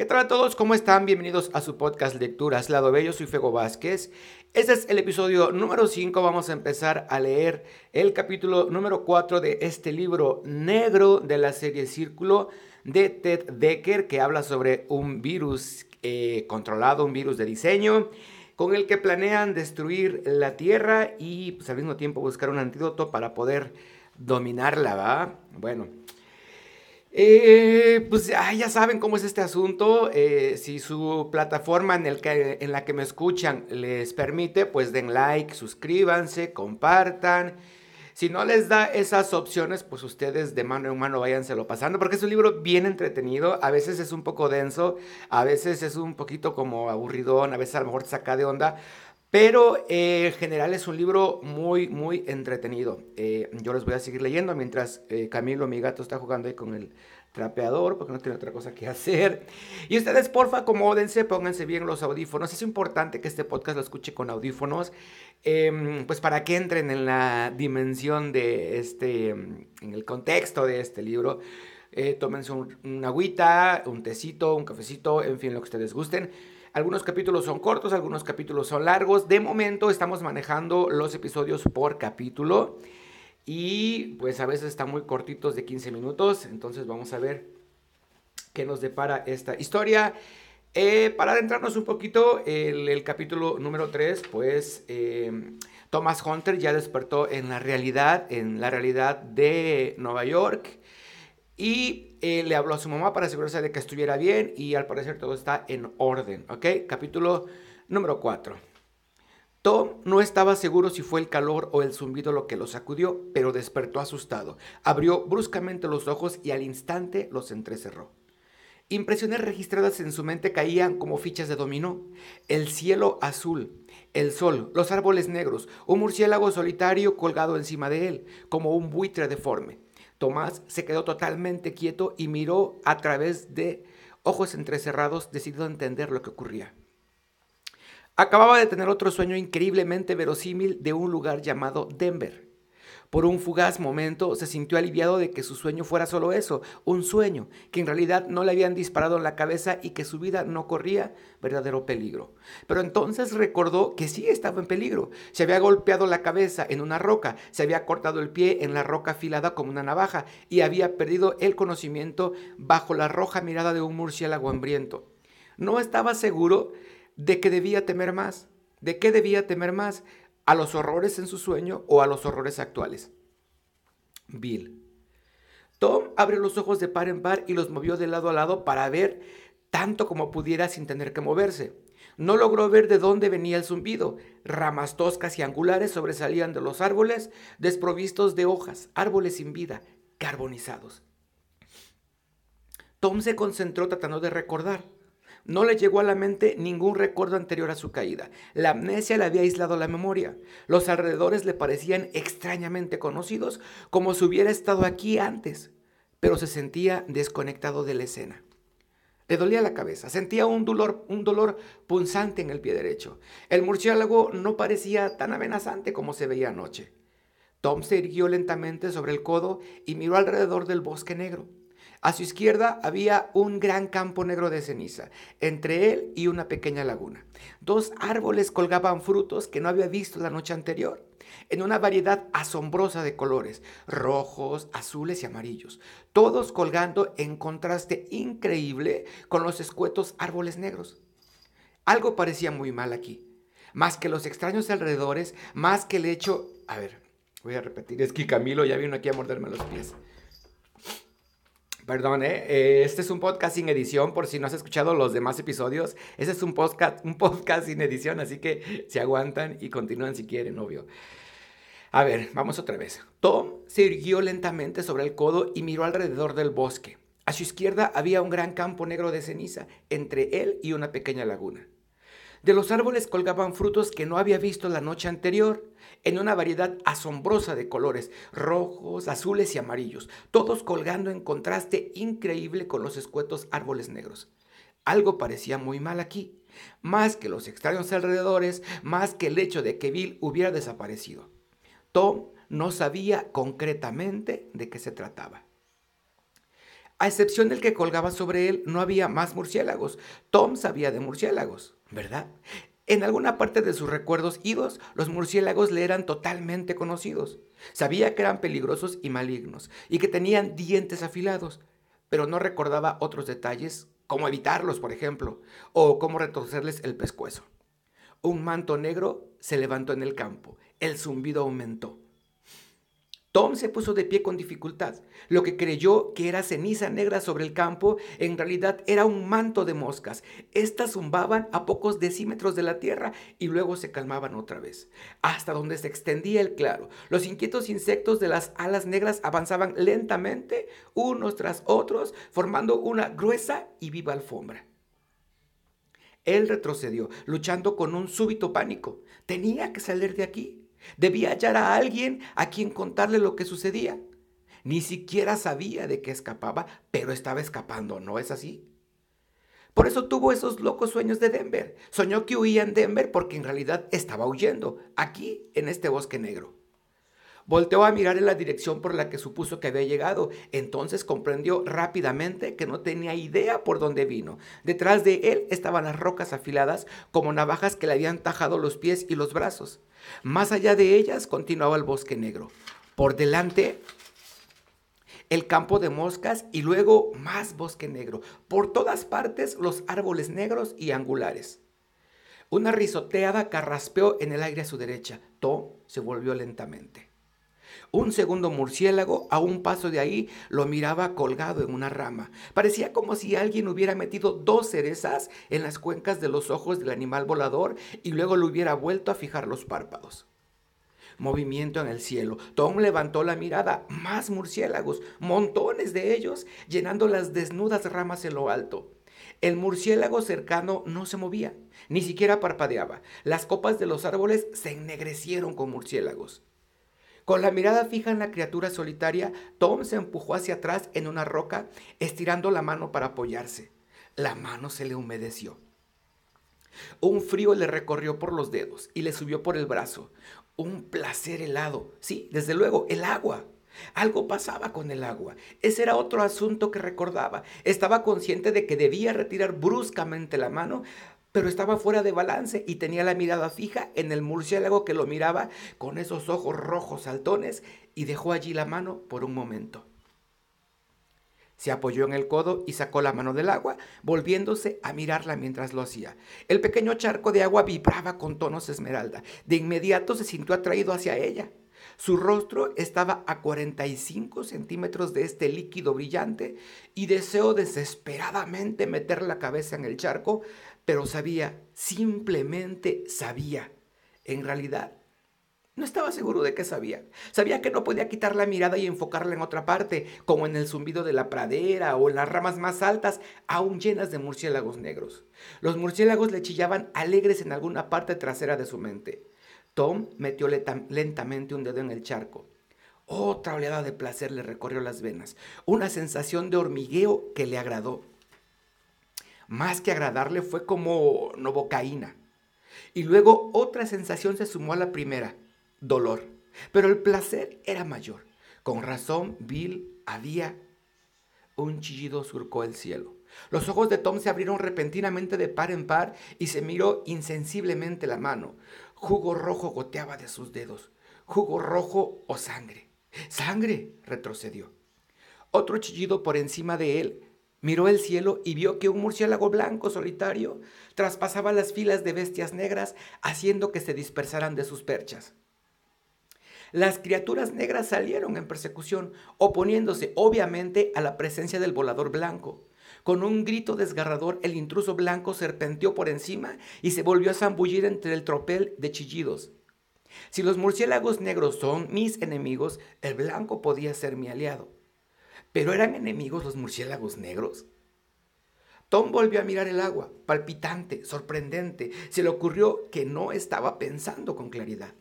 ¿Qué tal a todos? ¿Cómo están? Bienvenidos a su podcast Lecturas Lado Bello. Soy Fego Vázquez. Este es el episodio número 5. Vamos a empezar a leer el capítulo número 4 de este libro negro de la serie Círculo de Ted Decker, que habla sobre un virus eh, controlado, un virus de diseño, con el que planean destruir la Tierra y pues, al mismo tiempo buscar un antídoto para poder dominarla, ¿va? Bueno. Eh, pues ya saben cómo es este asunto. Eh, si su plataforma en, el que, en la que me escuchan les permite, pues den like, suscríbanse, compartan. Si no les da esas opciones, pues ustedes de mano en mano váyanselo pasando, porque es un libro bien entretenido. A veces es un poco denso, a veces es un poquito como aburridón, a veces a lo mejor saca de onda. Pero eh, en general es un libro muy, muy entretenido. Eh, yo les voy a seguir leyendo mientras eh, Camilo, mi gato, está jugando ahí con el trapeador porque no tiene otra cosa que hacer. Y ustedes, porfa, acomódense, pónganse bien los audífonos. Es importante que este podcast lo escuche con audífonos, em, pues para que entren en la dimensión de este, en el contexto de este libro. tómense un, una agüita, un tecito, un cafecito, en fin, lo que ustedes gusten. Algunos capítulos son cortos, algunos capítulos son largos. De momento estamos manejando los episodios por capítulo y pues a veces están muy cortitos de 15 minutos. Entonces vamos a ver qué nos depara esta historia. Eh, para adentrarnos un poquito, el, el capítulo número 3, pues eh, Thomas Hunter ya despertó en la realidad, en la realidad de Nueva York y eh, le habló a su mamá para asegurarse de que estuviera bien y al parecer todo está en orden, ¿ok? Capítulo número 4. Tom no estaba seguro si fue el calor o el zumbido lo que lo sacudió, pero despertó asustado. Abrió bruscamente los ojos y al instante los entrecerró. Impresiones registradas en su mente caían como fichas de dominó. El cielo azul, el sol, los árboles negros, un murciélago solitario colgado encima de él, como un buitre deforme. Tomás se quedó totalmente quieto y miró a través de ojos entrecerrados, decidido a entender lo que ocurría. Acababa de tener otro sueño increíblemente verosímil de un lugar llamado Denver. Por un fugaz momento se sintió aliviado de que su sueño fuera solo eso, un sueño, que en realidad no le habían disparado en la cabeza y que su vida no corría verdadero peligro. Pero entonces recordó que sí estaba en peligro. Se había golpeado la cabeza en una roca, se había cortado el pie en la roca afilada como una navaja y había perdido el conocimiento bajo la roja mirada de un murciélago hambriento. No estaba seguro de que debía temer más. ¿De qué debía temer más? A los horrores en su sueño o a los horrores actuales. Bill. Tom abrió los ojos de par en par y los movió de lado a lado para ver tanto como pudiera sin tener que moverse. No logró ver de dónde venía el zumbido. Ramas toscas y angulares sobresalían de los árboles, desprovistos de hojas, árboles sin vida, carbonizados. Tom se concentró tratando de recordar. No le llegó a la mente ningún recuerdo anterior a su caída. La amnesia le había aislado la memoria. Los alrededores le parecían extrañamente conocidos, como si hubiera estado aquí antes, pero se sentía desconectado de la escena. Le dolía la cabeza, sentía un dolor, un dolor punzante en el pie derecho. El murciélago no parecía tan amenazante como se veía anoche. Tom se irguió lentamente sobre el codo y miró alrededor del bosque negro. A su izquierda había un gran campo negro de ceniza, entre él y una pequeña laguna. Dos árboles colgaban frutos que no había visto la noche anterior, en una variedad asombrosa de colores, rojos, azules y amarillos, todos colgando en contraste increíble con los escuetos árboles negros. Algo parecía muy mal aquí, más que los extraños alrededores, más que el hecho... A ver, voy a repetir, es que Camilo ya vino aquí a morderme los pies. Perdón, ¿eh? este es un podcast sin edición, por si no has escuchado los demás episodios. Este es un podcast, un podcast sin edición, así que se aguantan y continúan si quieren, obvio. A ver, vamos otra vez. Tom se irguió lentamente sobre el codo y miró alrededor del bosque. A su izquierda había un gran campo negro de ceniza, entre él y una pequeña laguna. De los árboles colgaban frutos que no había visto la noche anterior, en una variedad asombrosa de colores, rojos, azules y amarillos, todos colgando en contraste increíble con los escuetos árboles negros. Algo parecía muy mal aquí, más que los extraños alrededores, más que el hecho de que Bill hubiera desaparecido. Tom no sabía concretamente de qué se trataba. A excepción del que colgaba sobre él, no había más murciélagos. Tom sabía de murciélagos, ¿verdad? En alguna parte de sus recuerdos idos, los murciélagos le eran totalmente conocidos. Sabía que eran peligrosos y malignos, y que tenían dientes afilados, pero no recordaba otros detalles, como evitarlos, por ejemplo, o cómo retorcerles el pescuezo. Un manto negro se levantó en el campo, el zumbido aumentó. Tom se puso de pie con dificultad. Lo que creyó que era ceniza negra sobre el campo, en realidad era un manto de moscas. Estas zumbaban a pocos decímetros de la tierra y luego se calmaban otra vez, hasta donde se extendía el claro. Los inquietos insectos de las alas negras avanzaban lentamente, unos tras otros, formando una gruesa y viva alfombra. Él retrocedió, luchando con un súbito pánico. Tenía que salir de aquí. Debía hallar a alguien a quien contarle lo que sucedía. Ni siquiera sabía de qué escapaba, pero estaba escapando, ¿no es así? Por eso tuvo esos locos sueños de Denver. Soñó que huía en Denver porque en realidad estaba huyendo, aquí, en este bosque negro. Volteó a mirar en la dirección por la que supuso que había llegado. Entonces comprendió rápidamente que no tenía idea por dónde vino. Detrás de él estaban las rocas afiladas como navajas que le habían tajado los pies y los brazos. Más allá de ellas continuaba el bosque negro. Por delante el campo de moscas y luego más bosque negro. Por todas partes los árboles negros y angulares. Una risoteada carraspeó en el aire a su derecha. Tom se volvió lentamente. Un segundo murciélago, a un paso de ahí, lo miraba colgado en una rama. Parecía como si alguien hubiera metido dos cerezas en las cuencas de los ojos del animal volador y luego le hubiera vuelto a fijar los párpados. Movimiento en el cielo. Tom levantó la mirada. Más murciélagos, montones de ellos, llenando las desnudas ramas en lo alto. El murciélago cercano no se movía, ni siquiera parpadeaba. Las copas de los árboles se ennegrecieron con murciélagos. Con la mirada fija en la criatura solitaria, Tom se empujó hacia atrás en una roca, estirando la mano para apoyarse. La mano se le humedeció. Un frío le recorrió por los dedos y le subió por el brazo. Un placer helado. Sí, desde luego, el agua. Algo pasaba con el agua. Ese era otro asunto que recordaba. Estaba consciente de que debía retirar bruscamente la mano pero estaba fuera de balance y tenía la mirada fija en el murciélago que lo miraba con esos ojos rojos saltones y dejó allí la mano por un momento. Se apoyó en el codo y sacó la mano del agua, volviéndose a mirarla mientras lo hacía. El pequeño charco de agua vibraba con tonos esmeralda. De inmediato se sintió atraído hacia ella. Su rostro estaba a 45 centímetros de este líquido brillante y deseó desesperadamente meter la cabeza en el charco, pero sabía, simplemente sabía. En realidad, no estaba seguro de qué sabía. Sabía que no podía quitar la mirada y enfocarla en otra parte, como en el zumbido de la pradera o en las ramas más altas, aún llenas de murciélagos negros. Los murciélagos le chillaban alegres en alguna parte trasera de su mente. Tom metió lentamente un dedo en el charco. Otra oleada de placer le recorrió las venas, una sensación de hormigueo que le agradó más que agradarle, fue como novocaína. Y luego otra sensación se sumó a la primera, dolor. Pero el placer era mayor. Con razón, Bill había... Un chillido surcó el cielo. Los ojos de Tom se abrieron repentinamente de par en par y se miró insensiblemente la mano. Jugo rojo goteaba de sus dedos. Jugo rojo o sangre. ¡Sangre! retrocedió. Otro chillido por encima de él Miró el cielo y vio que un murciélago blanco solitario traspasaba las filas de bestias negras, haciendo que se dispersaran de sus perchas. Las criaturas negras salieron en persecución, oponiéndose obviamente a la presencia del volador blanco. Con un grito desgarrador, el intruso blanco serpenteó por encima y se volvió a zambullir entre el tropel de chillidos. Si los murciélagos negros son mis enemigos, el blanco podía ser mi aliado. ¿Pero eran enemigos los murciélagos negros? Tom volvió a mirar el agua, palpitante, sorprendente. Se le ocurrió que no estaba pensando con claridad.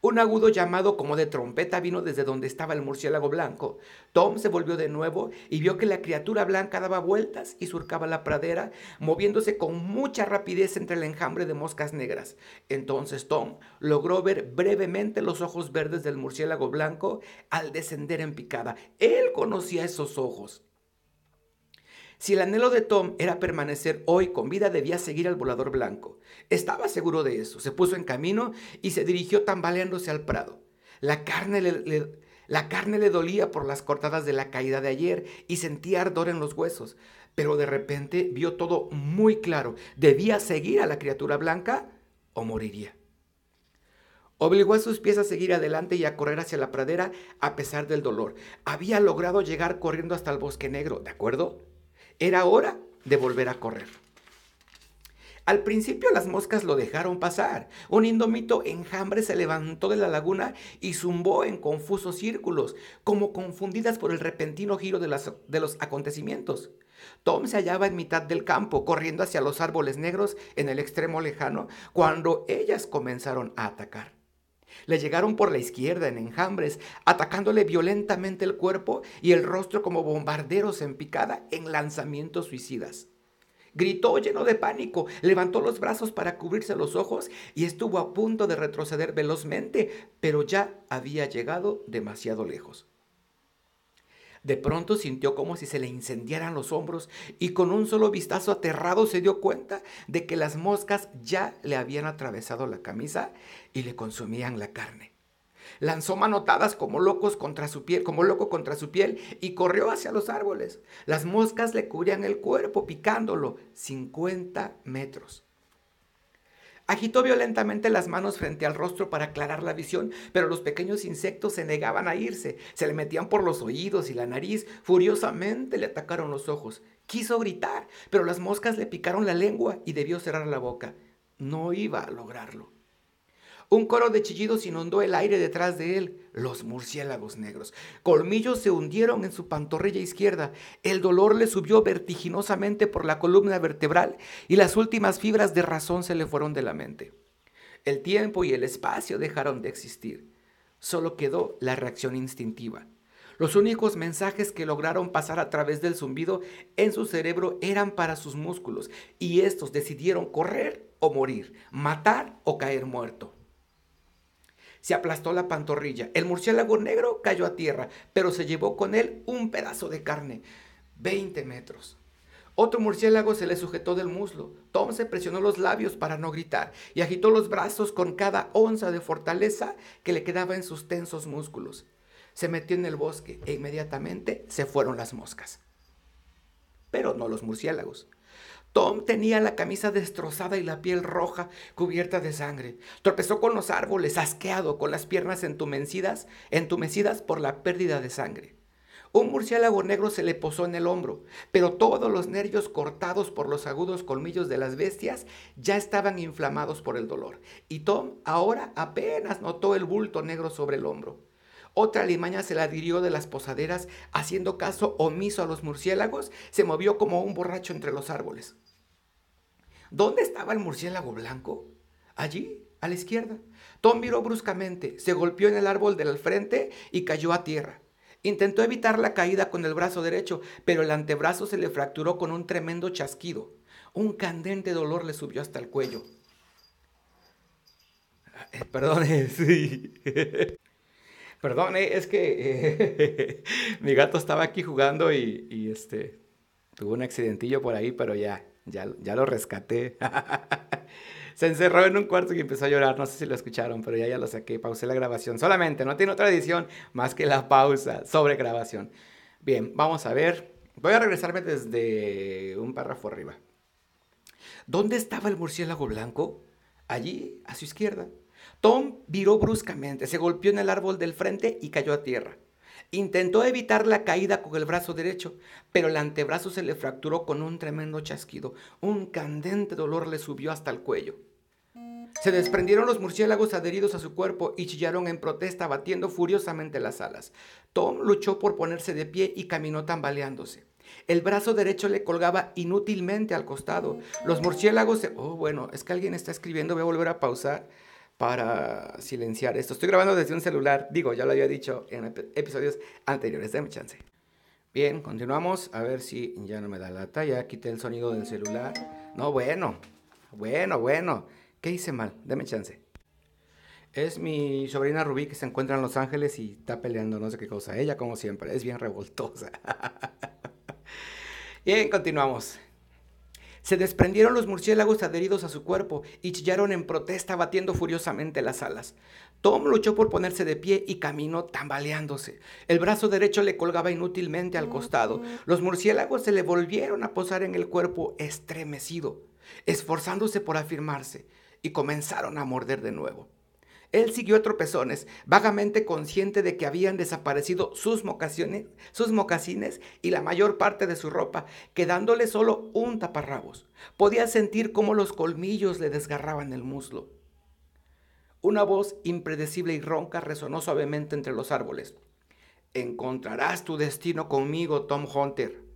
Un agudo llamado como de trompeta vino desde donde estaba el murciélago blanco. Tom se volvió de nuevo y vio que la criatura blanca daba vueltas y surcaba la pradera, moviéndose con mucha rapidez entre el enjambre de moscas negras. Entonces Tom logró ver brevemente los ojos verdes del murciélago blanco al descender en picada. Él conocía esos ojos. Si el anhelo de Tom era permanecer hoy con vida, debía seguir al volador blanco. Estaba seguro de eso. Se puso en camino y se dirigió tambaleándose al prado. La carne le, dolía por las cortadas de la caída de ayer y sentía ardor en los huesos. Pero de repente vio todo muy claro. Debía seguir a la criatura blanca o moriría. Obligó a sus pies a seguir adelante y a correr hacia la pradera a pesar del dolor. Había logrado llegar corriendo hasta el bosque negro, ¿de acuerdo? Era hora de volver a correr. Al principio las moscas lo dejaron pasar. Un indómito enjambre se levantó de la laguna y zumbó en confusos círculos, como confundidas por el repentino giro de, de, los acontecimientos. Tom se hallaba en mitad del campo, corriendo hacia los árboles negros en el extremo lejano, cuando ellas comenzaron a atacar. Le llegaron por la izquierda en enjambres, atacándole violentamente el cuerpo y el rostro como bombarderos en picada en lanzamientos suicidas. Gritó lleno de pánico, levantó los brazos para cubrirse los ojos y estuvo a punto de retroceder velozmente, pero ya había llegado demasiado lejos. De pronto sintió como si se le incendiaran los hombros y con un solo vistazo aterrado se dio cuenta de que las moscas ya le habían atravesado la camisa y le consumían la carne. Lanzó manotadas como locos contra su piel, como loco contra su piel y corrió hacia los árboles. Las moscas le cubrían el cuerpo picándolo 50 metros. Agitó violentamente las manos frente al rostro para aclarar la visión, pero los pequeños insectos se negaban a irse, se le metían por los oídos y la nariz, furiosamente le atacaron los ojos. Quiso gritar, pero las moscas le picaron la lengua y debió cerrar la boca. No iba a lograrlo. Un coro de chillidos inundó el aire detrás de él. Los murciélagos negros. Colmillos se hundieron en su pantorrilla izquierda. El dolor le subió vertiginosamente por la columna vertebral y las últimas fibras de razón se le fueron de la mente. El tiempo y el espacio dejaron de existir. Solo quedó la reacción instintiva. Los únicos mensajes que lograron pasar a través del zumbido en su cerebro eran para sus músculos y estos decidieron correr o morir, matar o caer muerto se aplastó la pantorrilla. El murciélago negro cayó a tierra, pero se llevó con él un pedazo de carne, 20 metros. Otro murciélago se le sujetó del muslo. Tom se presionó los labios para no gritar y agitó los brazos con cada onza de fortaleza que le quedaba en sus tensos músculos. Se metió en el bosque e inmediatamente se fueron las moscas. Pero no los murciélagos. Tom tenía la camisa destrozada y la piel roja cubierta de sangre. Tropezó con los árboles, asqueado, con las piernas entumecidas, entumecidas por la pérdida de sangre. Un murciélago negro se le posó en el hombro, pero todos los nervios cortados por los agudos colmillos de las bestias ya estaban inflamados por el dolor, y Tom ahora apenas notó el bulto negro sobre el hombro. Otra limaña se la dirió de las posaderas, haciendo caso omiso a los murciélagos, se movió como un borracho entre los árboles. ¿Dónde estaba el murciélago blanco? Allí, a la izquierda. Tom miró bruscamente, se golpeó en el árbol del frente y cayó a tierra. Intentó evitar la caída con el brazo derecho, pero el antebrazo se le fracturó con un tremendo chasquido. Un candente dolor le subió hasta el cuello. Eh, perdone, sí. Perdone, es que eh, mi gato estaba aquí jugando y, y, este tuvo un accidentillo por ahí, pero ya, ya, ya lo rescaté. Se encerró en un cuarto y empezó a llorar. No sé si lo escucharon, pero ya, ya lo saqué. Pausé la grabación. Solamente, no tiene otra edición más que la pausa sobre grabación. Bien, vamos a ver. Voy a regresarme desde un párrafo arriba. ¿Dónde estaba el murciélago blanco? Allí, a su izquierda. Tom viró bruscamente, se golpeó en el árbol del frente y cayó a tierra. Intentó evitar la caída con el brazo derecho, pero el antebrazo se le fracturó con un tremendo chasquido. Un candente dolor le subió hasta el cuello. Se desprendieron los murciélagos adheridos a su cuerpo y chillaron en protesta, batiendo furiosamente las alas. Tom luchó por ponerse de pie y caminó tambaleándose. El brazo derecho le colgaba inútilmente al costado. Los murciélagos se... Oh, bueno, es que alguien está escribiendo, voy a volver a pausar para silenciar esto. Estoy grabando desde un celular, digo, ya lo había dicho en episodios anteriores, déme chance. Bien, continuamos, a ver si ya no me da lata, ya quité el sonido del celular. No, bueno, bueno, bueno, ¿qué hice mal? Deme chance. Es mi sobrina Rubí que se encuentra en Los Ángeles y está peleando no sé qué cosa. Ella, como siempre, es bien revoltosa. Bien, continuamos. Se desprendieron los murciélagos adheridos a su cuerpo y chillaron en protesta batiendo furiosamente las alas. Tom luchó por ponerse de pie y caminó tambaleándose. El brazo derecho le colgaba inútilmente al costado. Los murciélagos se le volvieron a posar en el cuerpo estremecido, esforzándose por afirmarse, y comenzaron a morder de nuevo. Él siguió a tropezones, vagamente consciente de que habían desaparecido sus, sus mocasines y la mayor parte de su ropa, quedándole solo un taparrabos. Podía sentir cómo los colmillos le desgarraban el muslo. Una voz impredecible y ronca resonó suavemente entre los árboles. Encontrarás tu destino conmigo, Tom Hunter.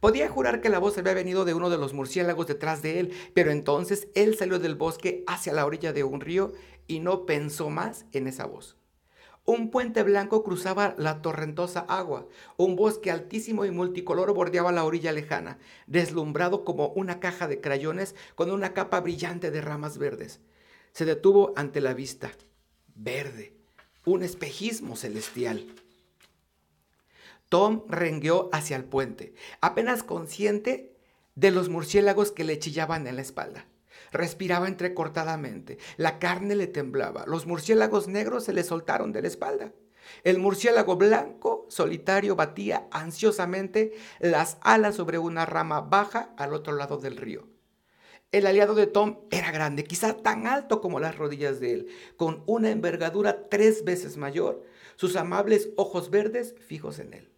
Podía jurar que la voz había venido de uno de los murciélagos detrás de él, pero entonces él salió del bosque hacia la orilla de un río y no pensó más en esa voz. Un puente blanco cruzaba la torrentosa agua. Un bosque altísimo y multicolor bordeaba la orilla lejana, deslumbrado como una caja de crayones con una capa brillante de ramas verdes. Se detuvo ante la vista. Verde. Un espejismo celestial. Tom rengueó hacia el puente, apenas consciente de los murciélagos que le chillaban en la espalda. Respiraba entrecortadamente, la carne le temblaba, los murciélagos negros se le soltaron de la espalda. El murciélago blanco solitario batía ansiosamente las alas sobre una rama baja al otro lado del río. El aliado de Tom era grande, quizá tan alto como las rodillas de él, con una envergadura tres veces mayor, sus amables ojos verdes fijos en él.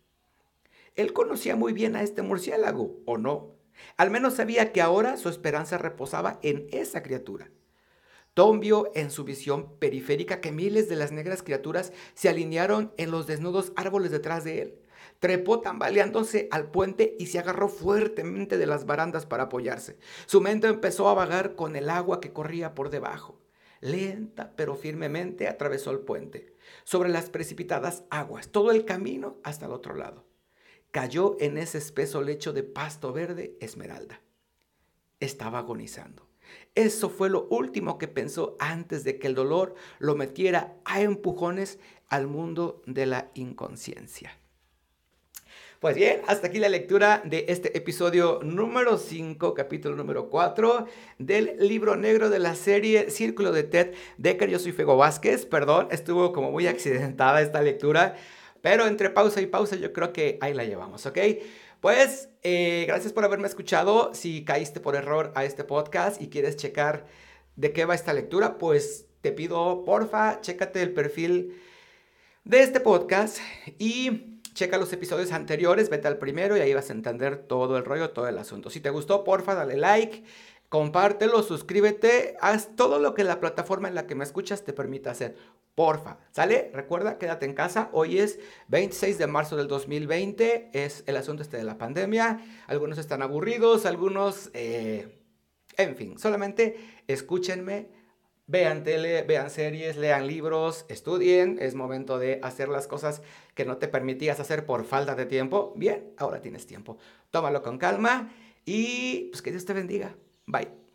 Él conocía muy bien a este murciélago, ¿o no? Al menos sabía que ahora su esperanza reposaba en esa criatura. Tom vio en su visión periférica que miles de las negras criaturas se alinearon en los desnudos árboles detrás de él. Trepó tambaleándose al puente y se agarró fuertemente de las barandas para apoyarse. Su mente empezó a vagar con el agua que corría por debajo. Lenta pero firmemente atravesó el puente, sobre las precipitadas aguas, todo el camino hasta el otro lado cayó en ese espeso lecho de pasto verde esmeralda. Estaba agonizando. Eso fue lo último que pensó antes de que el dolor lo metiera a empujones al mundo de la inconsciencia. Pues bien, hasta aquí la lectura de este episodio número 5, capítulo número 4 del libro negro de la serie Círculo de Ted Decker. Yo soy Fego Vázquez, perdón, estuvo como muy accidentada esta lectura. Pero entre pausa y pausa yo creo que ahí la llevamos, ¿ok? Pues eh, gracias por haberme escuchado. Si caíste por error a este podcast y quieres checar de qué va esta lectura, pues te pido, porfa, chécate el perfil de este podcast y checa los episodios anteriores, vete al primero y ahí vas a entender todo el rollo, todo el asunto. Si te gustó, porfa, dale like compártelo, suscríbete, haz todo lo que la plataforma en la que me escuchas te permita hacer. Porfa, ¿sale? Recuerda, quédate en casa. Hoy es 26 de marzo del 2020, es el asunto este de la pandemia. Algunos están aburridos, algunos, eh, en fin, solamente escúchenme. Vean tele, vean series, lean libros, estudien. Es momento de hacer las cosas que no te permitías hacer por falta de tiempo. Bien, ahora tienes tiempo. Tómalo con calma y pues que Dios te bendiga. Bye.